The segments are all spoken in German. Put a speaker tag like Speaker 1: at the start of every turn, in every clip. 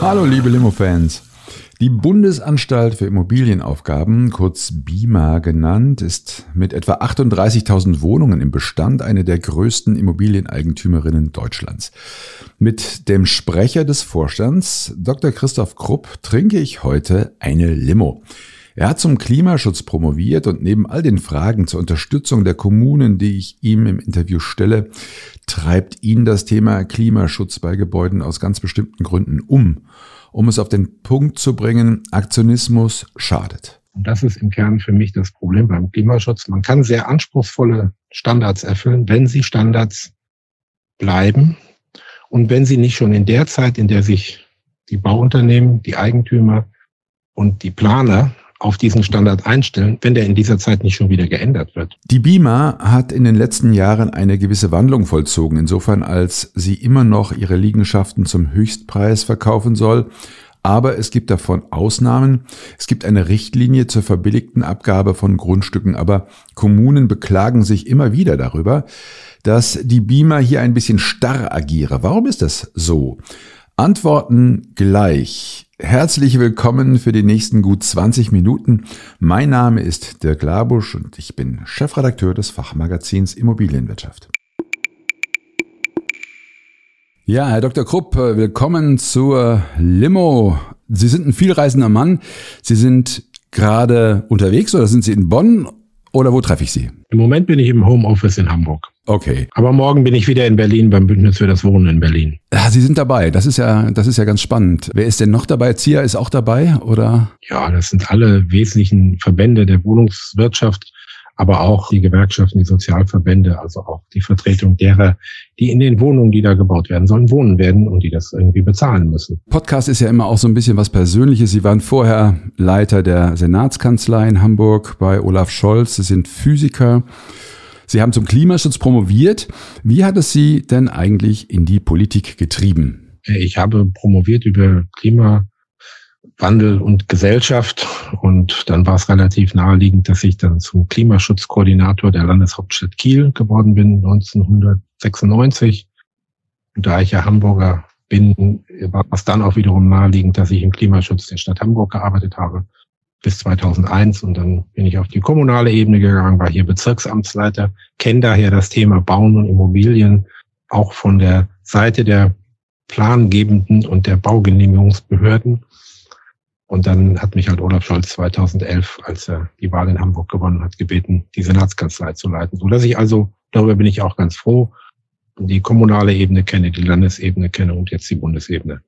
Speaker 1: Hallo liebe Limo-Fans. Die Bundesanstalt für Immobilienaufgaben, kurz BIMA genannt, ist mit etwa 38.000 Wohnungen im Bestand eine der größten Immobilieneigentümerinnen Deutschlands. Mit dem Sprecher des Vorstands, Dr. Christoph Krupp, trinke ich heute eine Limo. Er hat zum Klimaschutz promoviert und neben all den Fragen zur Unterstützung der Kommunen, die ich ihm im Interview stelle, treibt ihn das Thema Klimaschutz bei Gebäuden aus ganz bestimmten Gründen um. Um es auf den Punkt zu bringen, Aktionismus schadet.
Speaker 2: Und das ist im Kern für mich das Problem beim Klimaschutz. Man kann sehr anspruchsvolle Standards erfüllen, wenn sie Standards bleiben und wenn sie nicht schon in der Zeit, in der sich die Bauunternehmen, die Eigentümer und die Planer auf diesen Standard einstellen, wenn der in dieser Zeit nicht schon wieder geändert wird.
Speaker 1: Die BIMA hat in den letzten Jahren eine gewisse Wandlung vollzogen, insofern als sie immer noch ihre Liegenschaften zum Höchstpreis verkaufen soll. Aber es gibt davon Ausnahmen. Es gibt eine Richtlinie zur verbilligten Abgabe von Grundstücken, aber Kommunen beklagen sich immer wieder darüber, dass die BIMA hier ein bisschen starr agiere. Warum ist das so? Antworten gleich. Herzlich willkommen für die nächsten gut 20 Minuten. Mein Name ist Dirk Labusch und ich bin Chefredakteur des Fachmagazins Immobilienwirtschaft. Ja, Herr Dr. Krupp, willkommen zur Limo. Sie sind ein vielreisender Mann. Sie sind gerade unterwegs oder sind Sie in Bonn oder wo treffe ich Sie?
Speaker 2: Im Moment bin ich im Homeoffice in Hamburg.
Speaker 1: Okay.
Speaker 2: Aber morgen bin ich wieder in Berlin beim Bündnis für das Wohnen in Berlin.
Speaker 1: Ja, Sie sind dabei. Das ist ja, das ist ja ganz spannend. Wer ist denn noch dabei? ZIA ist auch dabei, oder?
Speaker 2: Ja, das sind alle wesentlichen Verbände der Wohnungswirtschaft, aber auch die Gewerkschaften, die Sozialverbände, also auch die Vertretung derer, die in den Wohnungen, die da gebaut werden sollen, wohnen werden und die das irgendwie bezahlen müssen.
Speaker 1: Podcast ist ja immer auch so ein bisschen was Persönliches. Sie waren vorher Leiter der Senatskanzlei in Hamburg bei Olaf Scholz. Sie sind Physiker. Sie haben zum Klimaschutz promoviert. Wie hat es Sie denn eigentlich in die Politik getrieben?
Speaker 2: Ich habe promoviert über Klimawandel und Gesellschaft und dann war es relativ naheliegend, dass ich dann zum Klimaschutzkoordinator der Landeshauptstadt Kiel geworden bin, 1996. Und da ich ja Hamburger bin, war es dann auch wiederum naheliegend, dass ich im Klimaschutz der Stadt Hamburg gearbeitet habe bis 2001 und dann bin ich auf die kommunale Ebene gegangen, war hier Bezirksamtsleiter, kenne daher das Thema Bauen und Immobilien auch von der Seite der plangebenden und der Baugenehmigungsbehörden. Und dann hat mich halt Olaf Scholz 2011, als er die Wahl in Hamburg gewonnen hat, gebeten, die Senatskanzlei zu leiten. So dass ich also, darüber bin ich auch ganz froh, die kommunale Ebene kenne, die Landesebene kenne und jetzt die Bundesebene.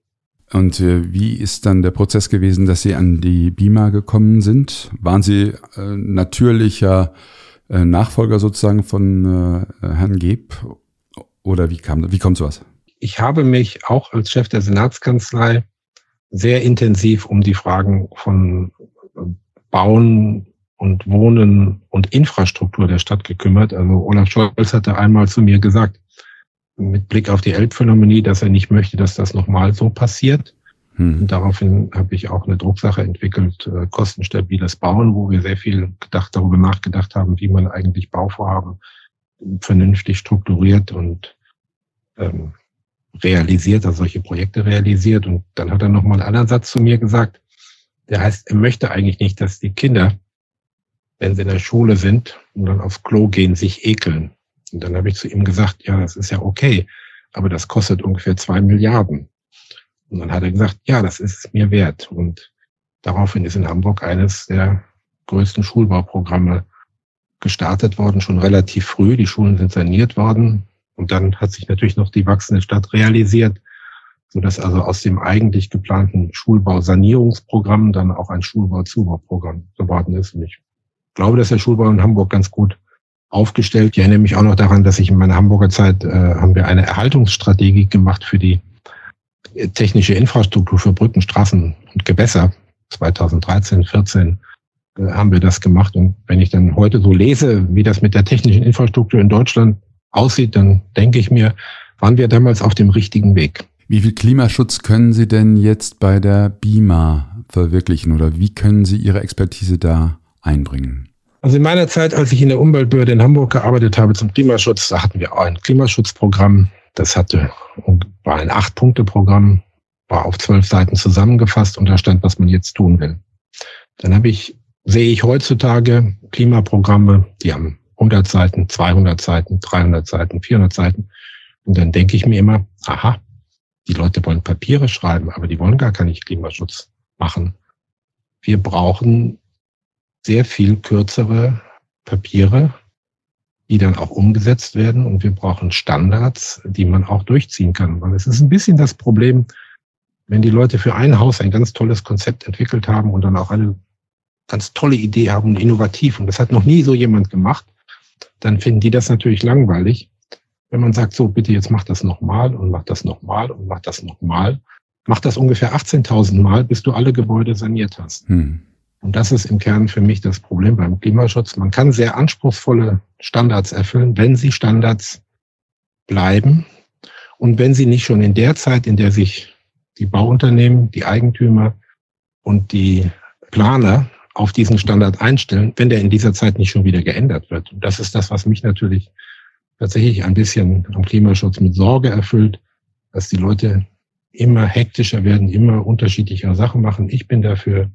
Speaker 1: Und äh, wie ist dann der Prozess gewesen, dass Sie an die BIMA gekommen sind? Waren Sie äh, natürlicher äh, Nachfolger sozusagen von Herrn Geb? Oder wie kam, wie kommt sowas?
Speaker 2: Ich habe mich auch als Chef der Senatskanzlei sehr intensiv um die Fragen von Bauen und Wohnen und Infrastruktur der Stadt gekümmert. Also Olaf Scholz hatte einmal zu mir gesagt, mit Blick auf die Elbphänomenie, dass er nicht möchte, dass das nochmal so passiert. Hm. Daraufhin habe ich auch eine Drucksache entwickelt, äh, kostenstabiles Bauen, wo wir sehr viel gedacht, darüber nachgedacht haben, wie man eigentlich Bauvorhaben vernünftig strukturiert und ähm, realisiert, also solche Projekte realisiert. Und dann hat er nochmal einen anderen Satz zu mir gesagt, der heißt, er möchte eigentlich nicht, dass die Kinder, wenn sie in der Schule sind und dann aufs Klo gehen, sich ekeln. Und dann habe ich zu ihm gesagt, ja, das ist ja okay, aber das kostet ungefähr zwei Milliarden. Und dann hat er gesagt, ja, das ist mir wert. Und daraufhin ist in Hamburg eines der größten Schulbauprogramme gestartet worden, schon relativ früh. Die Schulen sind saniert worden. Und dann hat sich natürlich noch die wachsende Stadt realisiert, sodass also aus dem eigentlich geplanten Schulbausanierungsprogramm dann auch ein Schulbauzubauprogramm geworden ist. Und ich glaube, dass der Schulbau in Hamburg ganz gut aufgestellt. Ich erinnere mich auch noch daran, dass ich in meiner Hamburger Zeit äh, haben wir eine Erhaltungsstrategie gemacht für die technische Infrastruktur für Brücken, Straßen und Gewässer. 2013, 14 äh, haben wir das gemacht. Und wenn ich dann heute so lese, wie das mit der technischen Infrastruktur in Deutschland aussieht, dann denke ich mir, waren wir damals auf dem richtigen Weg.
Speaker 1: Wie viel Klimaschutz können Sie denn jetzt bei der BIMA verwirklichen oder wie können Sie Ihre Expertise da einbringen?
Speaker 2: Also in meiner Zeit, als ich in der Umweltbehörde in Hamburg gearbeitet habe zum Klimaschutz, da hatten wir auch ein Klimaschutzprogramm. Das hatte, war ein Acht-Punkte-Programm, war auf zwölf Seiten zusammengefasst und da stand, was man jetzt tun will. Dann habe ich, sehe ich heutzutage Klimaprogramme, die haben 100 Seiten, 200 Seiten, 300 Seiten, 400 Seiten. Und dann denke ich mir immer, aha, die Leute wollen Papiere schreiben, aber die wollen gar keinen Klimaschutz machen. Wir brauchen sehr viel kürzere Papiere, die dann auch umgesetzt werden. Und wir brauchen Standards, die man auch durchziehen kann. Weil es ist ein bisschen das Problem, wenn die Leute für ein Haus ein ganz tolles Konzept entwickelt haben und dann auch eine ganz tolle Idee haben, innovativ, und das hat noch nie so jemand gemacht, dann finden die das natürlich langweilig. Wenn man sagt, so bitte jetzt mach das nochmal und mach das nochmal und mach das nochmal, mach das ungefähr 18.000 Mal, bis du alle Gebäude saniert hast. Hm. Und das ist im Kern für mich das Problem beim Klimaschutz. Man kann sehr anspruchsvolle Standards erfüllen, wenn sie Standards bleiben und wenn sie nicht schon in der Zeit, in der sich die Bauunternehmen, die Eigentümer und die Planer auf diesen Standard einstellen, wenn der in dieser Zeit nicht schon wieder geändert wird. Und das ist das, was mich natürlich tatsächlich ein bisschen am Klimaschutz mit Sorge erfüllt, dass die Leute immer hektischer werden, immer unterschiedlichere Sachen machen. Ich bin dafür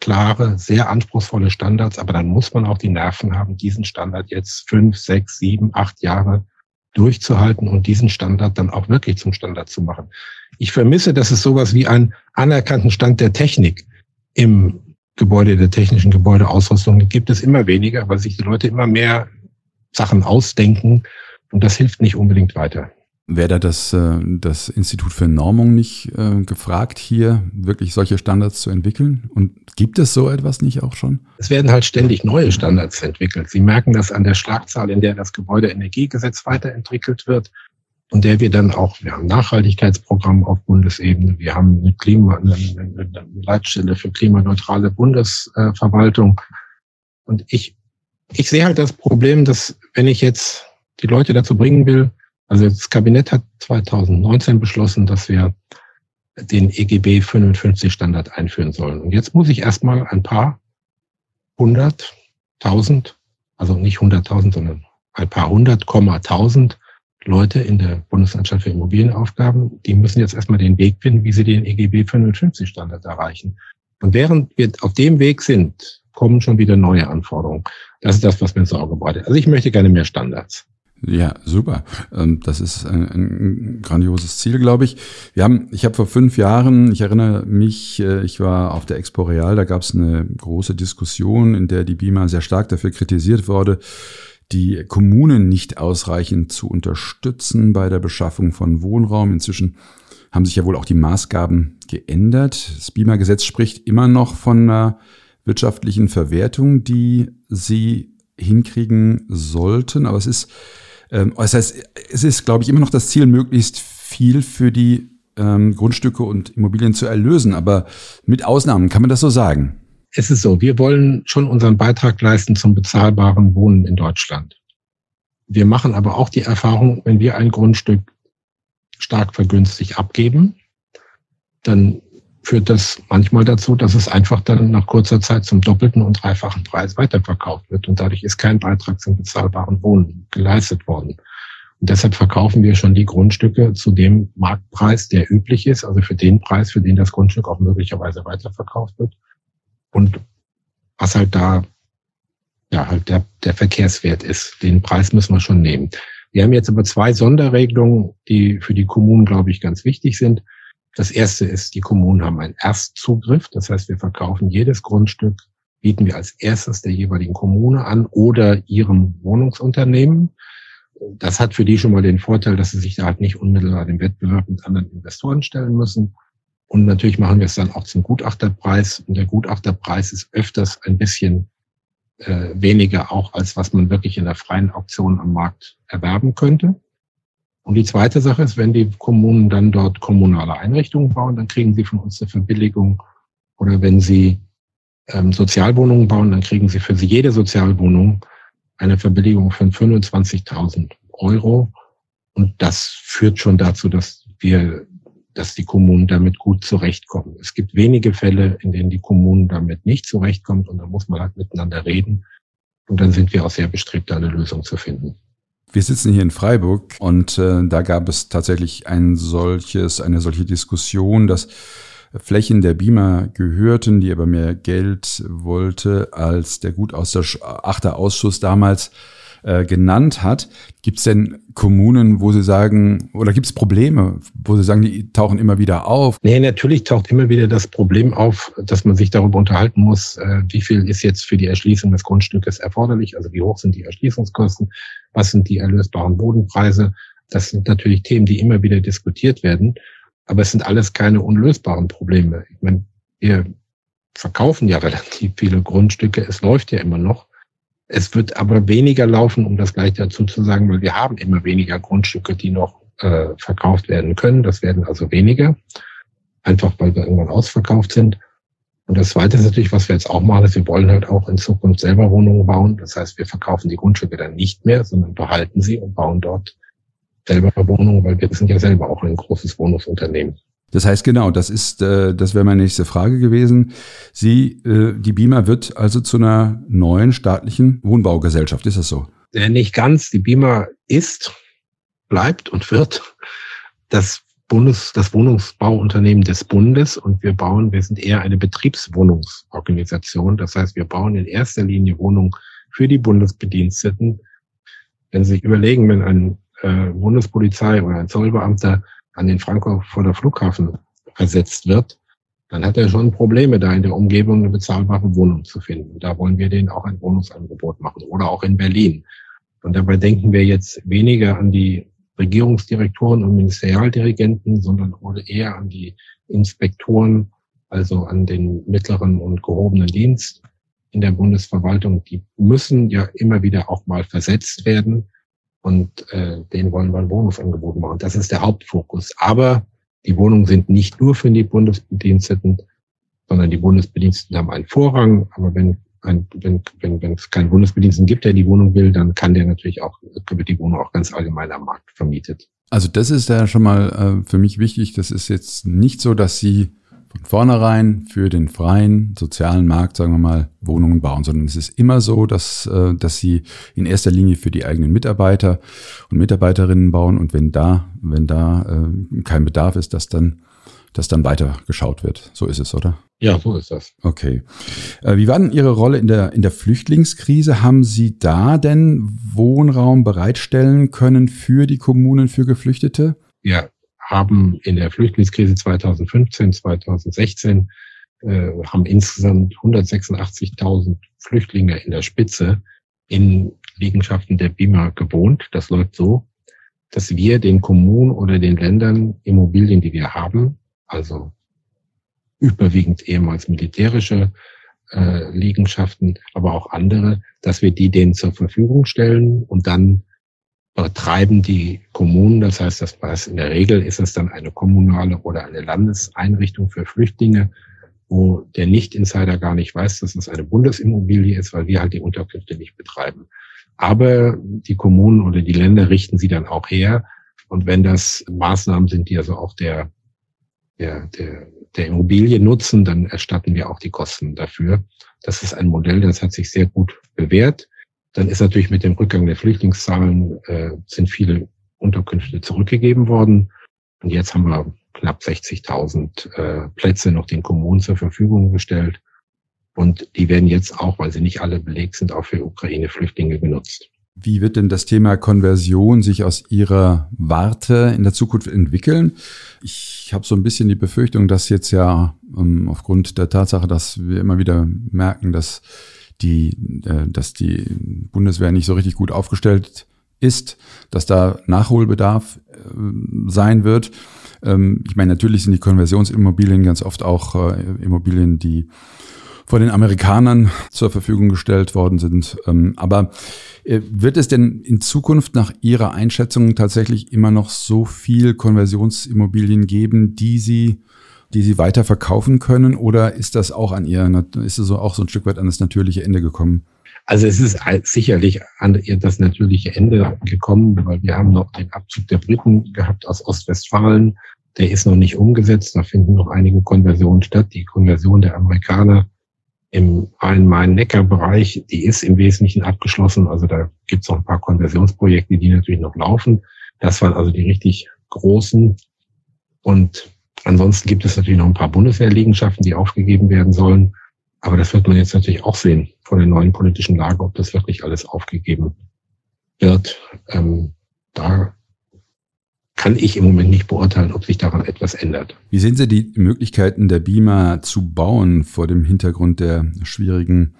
Speaker 2: klare, sehr anspruchsvolle Standards, aber dann muss man auch die Nerven haben, diesen Standard jetzt fünf, sechs, sieben, acht Jahre durchzuhalten und diesen Standard dann auch wirklich zum Standard zu machen. Ich vermisse, dass es sowas wie einen anerkannten Stand der Technik im Gebäude, der technischen Gebäudeausrüstung gibt es immer weniger, weil sich die Leute immer mehr Sachen ausdenken und das hilft nicht unbedingt weiter.
Speaker 1: Wäre da das, äh, das Institut für Normung nicht äh, gefragt, hier wirklich solche Standards zu entwickeln? Und gibt es so etwas nicht auch schon?
Speaker 2: Es werden halt ständig neue Standards entwickelt. Sie merken das an der Schlagzahl, in der das Gebäudeenergiegesetz weiterentwickelt wird und der wir dann auch, wir haben ein Nachhaltigkeitsprogramm auf Bundesebene, wir haben eine, Klima, eine, eine Leitstelle für klimaneutrale Bundesverwaltung. Und ich, ich sehe halt das Problem, dass wenn ich jetzt die Leute dazu bringen will, also das Kabinett hat 2019 beschlossen, dass wir den EGB 55 Standard einführen sollen. Und jetzt muss ich erstmal ein paar hundert, tausend, also nicht hunderttausend, sondern ein paar hundert, Komma tausend Leute in der Bundesanstalt für Immobilienaufgaben, die müssen jetzt erstmal den Weg finden, wie sie den EGB 55 Standard erreichen. Und während wir auf dem Weg sind, kommen schon wieder neue Anforderungen. Das ist das, was mir Sorge bereitet. Also ich möchte gerne mehr Standards.
Speaker 1: Ja, super. Ähm, das ist ein, ein grandioses Ziel, glaube ich. Wir haben, ich habe vor fünf Jahren, ich erinnere mich, äh, ich war auf der Expo Real, da gab es eine große Diskussion, in der die BIMA sehr stark dafür kritisiert wurde, die Kommunen nicht ausreichend zu unterstützen bei der Beschaffung von Wohnraum. Inzwischen haben sich ja wohl auch die Maßgaben geändert. Das BIMA-Gesetz spricht immer noch von einer wirtschaftlichen Verwertung, die sie hinkriegen sollten, aber es ist ähm, das heißt, es ist, glaube ich, immer noch das Ziel, möglichst viel für die ähm, Grundstücke und Immobilien zu erlösen. Aber mit Ausnahmen kann man das so sagen.
Speaker 2: Es ist so, wir wollen schon unseren Beitrag leisten zum bezahlbaren Wohnen in Deutschland. Wir machen aber auch die Erfahrung, wenn wir ein Grundstück stark vergünstigt abgeben, dann führt das manchmal dazu, dass es einfach dann nach kurzer Zeit zum doppelten und dreifachen Preis weiterverkauft wird. Und dadurch ist kein Beitrag zum bezahlbaren Wohnen geleistet worden. Und deshalb verkaufen wir schon die Grundstücke zu dem Marktpreis, der üblich ist, also für den Preis, für den das Grundstück auch möglicherweise weiterverkauft wird. Und was halt da, ja, halt der, der Verkehrswert ist, den Preis müssen wir schon nehmen. Wir haben jetzt aber zwei Sonderregelungen, die für die Kommunen, glaube ich, ganz wichtig sind. Das erste ist, die Kommunen haben einen Erstzugriff. Das heißt, wir verkaufen jedes Grundstück, bieten wir als erstes der jeweiligen Kommune an oder ihrem Wohnungsunternehmen. Das hat für die schon mal den Vorteil, dass sie sich da halt nicht unmittelbar den Wettbewerb mit anderen Investoren stellen müssen. Und natürlich machen wir es dann auch zum Gutachterpreis. Und der Gutachterpreis ist öfters ein bisschen äh, weniger auch, als was man wirklich in der freien Auktion am Markt erwerben könnte. Und die zweite Sache ist, wenn die Kommunen dann dort kommunale Einrichtungen bauen, dann kriegen sie von uns eine Verbilligung. Oder wenn sie ähm, Sozialwohnungen bauen, dann kriegen sie für jede Sozialwohnung eine Verbilligung von 25.000 Euro. Und das führt schon dazu, dass wir, dass die Kommunen damit gut zurechtkommen. Es gibt wenige Fälle, in denen die Kommunen damit nicht zurechtkommen und da muss man halt miteinander reden. Und dann sind wir auch sehr bestrebt, eine Lösung zu finden.
Speaker 1: Wir sitzen hier in Freiburg und äh, da gab es tatsächlich ein solches, eine solche Diskussion, dass Flächen der Beamer gehörten, die aber mehr Geld wollte, als der Gutachterausschuss damals äh, genannt hat. Gibt es denn Kommunen, wo Sie sagen, oder gibt es Probleme, wo Sie sagen, die tauchen immer wieder auf?
Speaker 2: Nee, natürlich taucht immer wieder das Problem auf, dass man sich darüber unterhalten muss, äh, wie viel ist jetzt für die Erschließung des Grundstückes erforderlich, also wie hoch sind die Erschließungskosten, was sind die erlösbaren Bodenpreise. Das sind natürlich Themen, die immer wieder diskutiert werden, aber es sind alles keine unlösbaren Probleme. Ich meine, wir verkaufen ja relativ viele Grundstücke, es läuft ja immer noch. Es wird aber weniger laufen, um das gleich dazu zu sagen, weil wir haben immer weniger Grundstücke, die noch äh, verkauft werden können. Das werden also weniger, einfach weil wir irgendwann ausverkauft sind. Und das Zweite ist natürlich, was wir jetzt auch machen, ist, wir wollen halt auch in Zukunft selber Wohnungen bauen. Das heißt, wir verkaufen die Grundstücke dann nicht mehr, sondern behalten sie und bauen dort selber Wohnungen, weil wir sind ja selber auch ein großes Wohnungsunternehmen.
Speaker 1: Das heißt genau, das ist, äh, das wäre meine nächste Frage gewesen. Sie, äh, die BIMA wird also zu einer neuen staatlichen Wohnbaugesellschaft. Ist das so?
Speaker 2: Äh, nicht ganz. Die BIMA ist, bleibt und wird das Bundes, das Wohnungsbauunternehmen des Bundes und wir bauen, wir sind eher eine Betriebswohnungsorganisation. Das heißt, wir bauen in erster Linie Wohnungen für die Bundesbediensteten. Wenn Sie sich überlegen, wenn ein äh, Bundespolizei oder ein Zollbeamter an den Frankfurter Flughafen versetzt wird, dann hat er schon Probleme, da in der Umgebung eine bezahlbare Wohnung zu finden. Da wollen wir denen auch ein Wohnungsangebot machen oder auch in Berlin. Und dabei denken wir jetzt weniger an die Regierungsdirektoren und Ministerialdirigenten, sondern eher an die Inspektoren, also an den mittleren und gehobenen Dienst in der Bundesverwaltung. Die müssen ja immer wieder auch mal versetzt werden. Und äh, denen wollen wir ein Wohnungsangebot machen. Das ist der Hauptfokus. Aber die Wohnungen sind nicht nur für die Bundesbediensteten, sondern die Bundesbediensteten haben einen Vorrang. Aber wenn ein, wenn, wenn, wenn es keinen Bundesbediensteten gibt, der die Wohnung will, dann kann der natürlich auch, wird die Wohnung auch ganz allgemein am Markt vermietet.
Speaker 1: Also das ist ja schon mal äh, für mich wichtig. Das ist jetzt nicht so, dass Sie von vornherein für den freien sozialen Markt, sagen wir mal, Wohnungen bauen, sondern es ist immer so, dass, äh, dass sie in erster Linie für die eigenen Mitarbeiter und Mitarbeiterinnen bauen und wenn da, wenn da äh, kein Bedarf ist, dass dann, dass dann weiter geschaut wird. So ist es, oder?
Speaker 2: Ja, so ist das.
Speaker 1: Okay. Äh, wie war denn Ihre Rolle in der, in der Flüchtlingskrise? Haben Sie da denn Wohnraum bereitstellen können für die Kommunen, für Geflüchtete?
Speaker 2: Ja, haben in der Flüchtlingskrise 2015, 2016 äh, haben insgesamt 186.000 Flüchtlinge in der Spitze in Liegenschaften der BIMA gewohnt. Das läuft so, dass wir den Kommunen oder den Ländern Immobilien, die wir haben, also überwiegend ehemals militärische äh, Liegenschaften, aber auch andere, dass wir die denen zur Verfügung stellen und dann betreiben die Kommunen. Das heißt, das heißt, in der Regel ist es dann eine kommunale oder eine Landeseinrichtung für Flüchtlinge, wo der Nicht-Insider gar nicht weiß, dass es eine Bundesimmobilie ist, weil wir halt die Unterkünfte nicht betreiben. Aber die Kommunen oder die Länder richten sie dann auch her. Und wenn das Maßnahmen sind, die also auch der, der, der, der Immobilie nutzen, dann erstatten wir auch die Kosten dafür. Das ist ein Modell, das hat sich sehr gut bewährt. Dann ist natürlich mit dem Rückgang der Flüchtlingszahlen äh, sind viele Unterkünfte zurückgegeben worden. Und jetzt haben wir knapp 60.000 äh, Plätze noch den Kommunen zur Verfügung gestellt. Und die werden jetzt auch, weil sie nicht alle belegt sind, auch für Ukraine-Flüchtlinge genutzt.
Speaker 1: Wie wird denn das Thema Konversion sich aus Ihrer Warte in der Zukunft entwickeln? Ich habe so ein bisschen die Befürchtung, dass jetzt ja ähm, aufgrund der Tatsache, dass wir immer wieder merken, dass die, äh, dass die Bundeswehr nicht so richtig gut aufgestellt ist, dass da Nachholbedarf äh, sein wird. Ähm, ich meine, natürlich sind die Konversionsimmobilien ganz oft auch äh, Immobilien, die von den Amerikanern zur Verfügung gestellt worden sind. Ähm, aber äh, wird es denn in Zukunft nach Ihrer Einschätzung tatsächlich immer noch so viel Konversionsimmobilien geben, die Sie die Sie weiter können? Oder ist das auch an Ihr, ist es auch so ein Stück weit an das natürliche Ende gekommen?
Speaker 2: Also es ist sicherlich an das natürliche Ende gekommen, weil wir haben noch den Abzug der Briten gehabt aus Ostwestfalen. Der ist noch nicht umgesetzt. Da finden noch einige Konversionen statt. Die Konversion der Amerikaner im Rhein-Main-Neckar-Bereich, die ist im Wesentlichen abgeschlossen. Also da gibt es noch ein paar Konversionsprojekte, die natürlich noch laufen. Das waren also die richtig großen. Und ansonsten gibt es natürlich noch ein paar Bundeswehrliegenschaften, die aufgegeben werden sollen. Aber das wird man jetzt natürlich auch sehen von der neuen politischen Lage, ob das wirklich alles aufgegeben wird. Ähm, da kann ich im Moment nicht beurteilen, ob sich daran etwas ändert.
Speaker 1: Wie sehen Sie die Möglichkeiten der BIMA zu bauen vor dem Hintergrund der schwierigen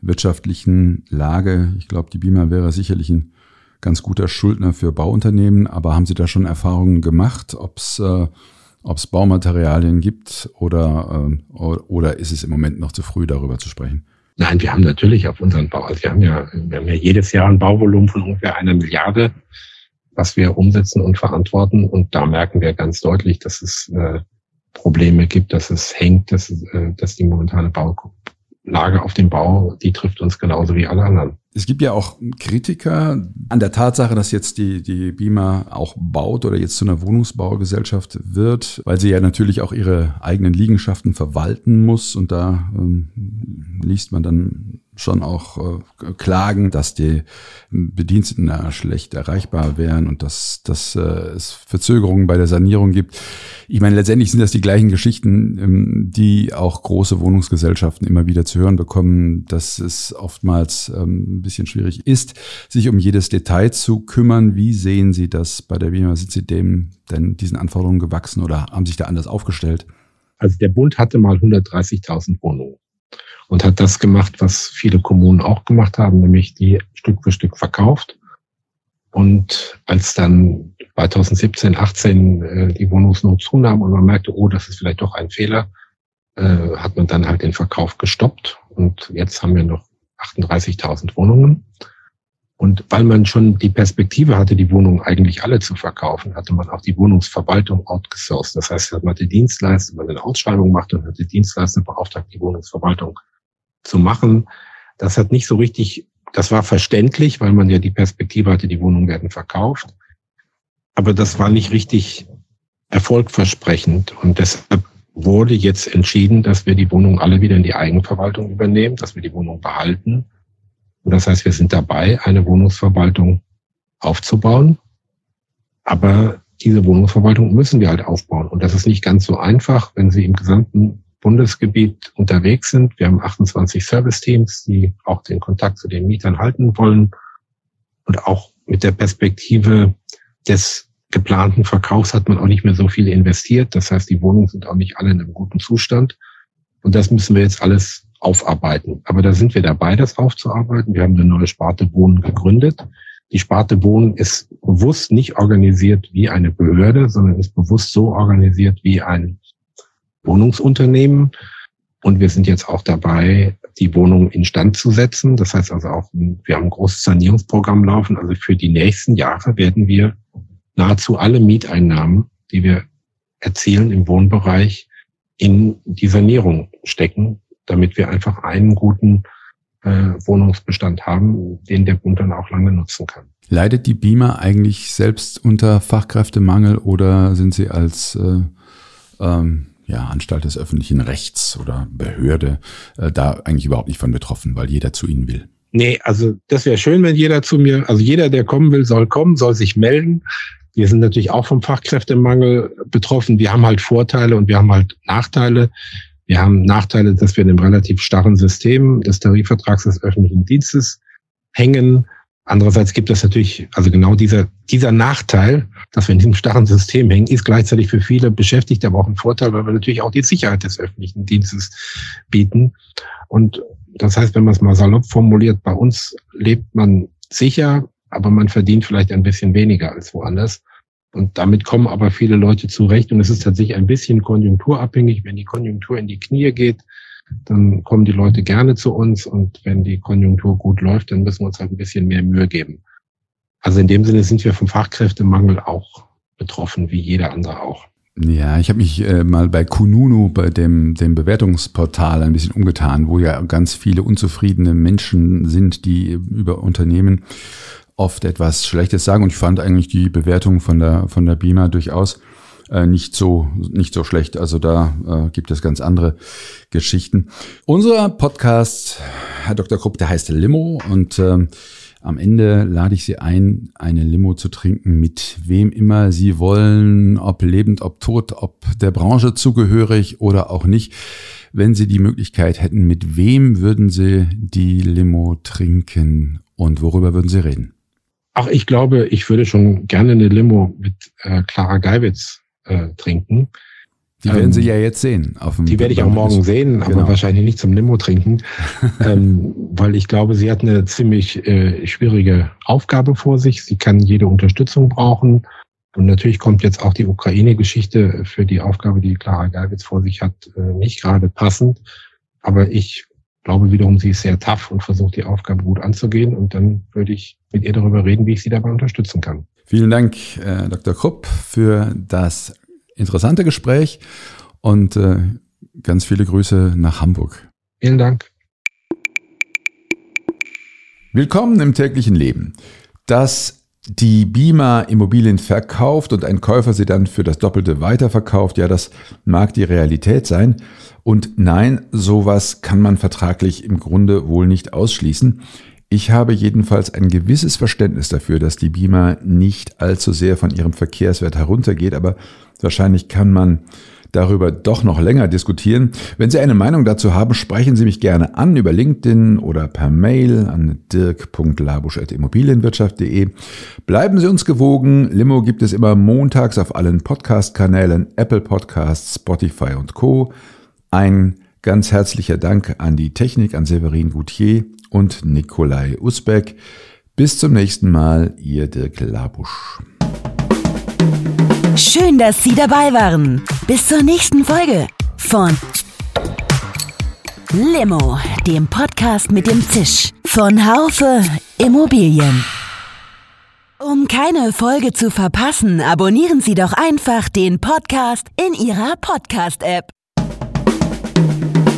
Speaker 1: wirtschaftlichen Lage? Ich glaube, die BIMA wäre sicherlich ein ganz guter Schuldner für Bauunternehmen, aber haben Sie da schon Erfahrungen gemacht, ob es äh, ob es Baumaterialien gibt oder, äh, oder ist es im Moment noch zu früh, darüber zu sprechen?
Speaker 2: Nein, wir haben natürlich auf unseren Bau, also wir haben ja, wir haben ja jedes Jahr ein Bauvolumen von ungefähr einer Milliarde, was wir umsetzen und verantworten. Und da merken wir ganz deutlich, dass es äh, Probleme gibt, dass es hängt, dass, äh, dass die momentane Baulage auf dem Bau, die trifft uns genauso wie alle anderen.
Speaker 1: Es gibt ja auch Kritiker an der Tatsache, dass jetzt die, die BIMA auch baut oder jetzt zu einer Wohnungsbaugesellschaft wird, weil sie ja natürlich auch ihre eigenen Liegenschaften verwalten muss. Und da ähm, liest man dann schon auch äh, klagen, dass die Bediensteten da schlecht erreichbar wären und dass, dass äh, es Verzögerungen bei der Sanierung gibt. Ich meine, letztendlich sind das die gleichen Geschichten, ähm, die auch große Wohnungsgesellschaften immer wieder zu hören bekommen, dass es oftmals ähm, ein bisschen schwierig ist, sich um jedes Detail zu kümmern. Wie sehen Sie das bei der BIMA? Sind Sie dem denn diesen Anforderungen gewachsen oder haben sich da anders aufgestellt?
Speaker 2: Also der Bund hatte mal 130.000 Wohnungen und hat das gemacht, was viele Kommunen auch gemacht haben, nämlich die Stück für Stück verkauft. Und als dann 2017, 18 äh, die Wohnungsnot zunahm und man merkte, oh, das ist vielleicht doch ein Fehler, äh, hat man dann halt den Verkauf gestoppt. Und jetzt haben wir noch 38.000 Wohnungen. Und weil man schon die Perspektive hatte, die Wohnungen eigentlich alle zu verkaufen, hatte man auch die Wohnungsverwaltung outgesourced. Das heißt, man hatte Dienstleister, man eine Ausschreibung macht und hatte Dienstleister beauftragt, die Wohnungsverwaltung zu machen. Das hat nicht so richtig, das war verständlich, weil man ja die Perspektive hatte, die Wohnungen werden verkauft. Aber das war nicht richtig erfolgversprechend. Und deshalb wurde jetzt entschieden, dass wir die Wohnungen alle wieder in die Eigenverwaltung übernehmen, dass wir die Wohnung behalten und das heißt, wir sind dabei, eine Wohnungsverwaltung aufzubauen. Aber diese Wohnungsverwaltung müssen wir halt aufbauen. Und das ist nicht ganz so einfach, wenn Sie im gesamten Bundesgebiet unterwegs sind. Wir haben 28 Serviceteams, die auch den Kontakt zu den Mietern halten wollen und auch mit der Perspektive des geplanten Verkaufs hat man auch nicht mehr so viel investiert. Das heißt, die Wohnungen sind auch nicht alle in einem guten Zustand. Und das müssen wir jetzt alles aufarbeiten. Aber da sind wir dabei, das aufzuarbeiten. Wir haben eine neue Sparte Wohnen gegründet. Die Sparte Wohnen ist bewusst nicht organisiert wie eine Behörde, sondern ist bewusst so organisiert wie ein Wohnungsunternehmen. Und wir sind jetzt auch dabei, die Wohnungen instand zu setzen. Das heißt also auch, wir haben ein großes Sanierungsprogramm laufen. Also für die nächsten Jahre werden wir nahezu alle Mieteinnahmen, die wir erzielen im Wohnbereich, in die Sanierung stecken, damit wir einfach einen guten äh, Wohnungsbestand haben, den der Bund dann auch lange nutzen kann.
Speaker 1: Leidet die BIMA eigentlich selbst unter Fachkräftemangel oder sind Sie als äh, ähm, ja, Anstalt des öffentlichen Rechts oder Behörde äh, da eigentlich überhaupt nicht von betroffen, weil jeder zu Ihnen will?
Speaker 2: Nee, also das wäre schön, wenn jeder zu mir, also jeder, der kommen will, soll kommen, soll sich melden. Wir sind natürlich auch vom Fachkräftemangel betroffen. Wir haben halt Vorteile und wir haben halt Nachteile. Wir haben Nachteile, dass wir in einem relativ starren System des Tarifvertrags des öffentlichen Dienstes hängen. Andererseits gibt es natürlich, also genau dieser, dieser Nachteil, dass wir in diesem starren System hängen, ist gleichzeitig für viele Beschäftigte aber auch ein Vorteil, weil wir natürlich auch die Sicherheit des öffentlichen Dienstes bieten. Und das heißt, wenn man es mal salopp formuliert, bei uns lebt man sicher, aber man verdient vielleicht ein bisschen weniger als woanders. Und damit kommen aber viele Leute zurecht. Und es ist tatsächlich ein bisschen konjunkturabhängig. Wenn die Konjunktur in die Knie geht, dann kommen die Leute gerne zu uns und wenn die Konjunktur gut läuft, dann müssen wir uns halt ein bisschen mehr Mühe geben. Also in dem Sinne sind wir vom Fachkräftemangel auch betroffen, wie jeder andere auch.
Speaker 1: Ja, ich habe mich äh, mal bei Kununu, bei dem, dem Bewertungsportal, ein bisschen umgetan, wo ja ganz viele unzufriedene Menschen sind, die über Unternehmen oft etwas Schlechtes sagen. Und ich fand eigentlich die Bewertung von der, von der BIMA durchaus äh, nicht so nicht so schlecht. Also da äh, gibt es ganz andere Geschichten. Unser Podcast, Herr Dr. Krupp, der heißt Limo und äh, am Ende lade ich Sie ein, eine Limo zu trinken, mit wem immer Sie wollen, ob lebend, ob tot, ob der Branche zugehörig oder auch nicht. Wenn Sie die Möglichkeit hätten, mit wem würden Sie die Limo trinken und worüber würden Sie reden?
Speaker 2: Ach, ich glaube, ich würde schon gerne eine Limo mit äh, Clara Geiwitz äh, trinken.
Speaker 1: Die werden ähm, Sie ja jetzt sehen.
Speaker 2: Auf dem die werde ich auch morgen sehen, aber genau. wahrscheinlich nicht zum Limo trinken, ähm, weil ich glaube, sie hat eine ziemlich äh, schwierige Aufgabe vor sich. Sie kann jede Unterstützung brauchen. Und natürlich kommt jetzt auch die Ukraine-Geschichte für die Aufgabe, die Clara Geibitz vor sich hat, äh, nicht gerade passend. Aber ich glaube wiederum, sie ist sehr tough und versucht die Aufgabe gut anzugehen. Und dann würde ich mit ihr darüber reden, wie ich sie dabei unterstützen kann.
Speaker 1: Vielen Dank, äh, Dr. Krupp, für das interessante Gespräch und äh, ganz viele Grüße nach Hamburg.
Speaker 2: Vielen Dank.
Speaker 1: Willkommen im täglichen Leben. Dass die BIMA Immobilien verkauft und ein Käufer sie dann für das Doppelte weiterverkauft, ja, das mag die Realität sein. Und nein, sowas kann man vertraglich im Grunde wohl nicht ausschließen. Ich habe jedenfalls ein gewisses Verständnis dafür, dass die BIMA nicht allzu sehr von ihrem Verkehrswert heruntergeht, aber wahrscheinlich kann man darüber doch noch länger diskutieren. Wenn Sie eine Meinung dazu haben, sprechen Sie mich gerne an über LinkedIn oder per Mail an dirk.labusch.immobilienwirtschaft.de. Bleiben Sie uns gewogen. Limo gibt es immer montags auf allen Podcast-Kanälen, Apple Podcasts, Spotify und Co. Ein ganz herzlicher Dank an die Technik, an Severin Goutier und Nikolai Usbeck. Bis zum nächsten Mal, Ihr Dirk Labusch.
Speaker 3: Schön, dass Sie dabei waren. Bis zur nächsten Folge von Limo, dem Podcast mit dem Zisch von Haufe Immobilien. Um keine Folge zu verpassen, abonnieren Sie doch einfach den Podcast in Ihrer Podcast-App.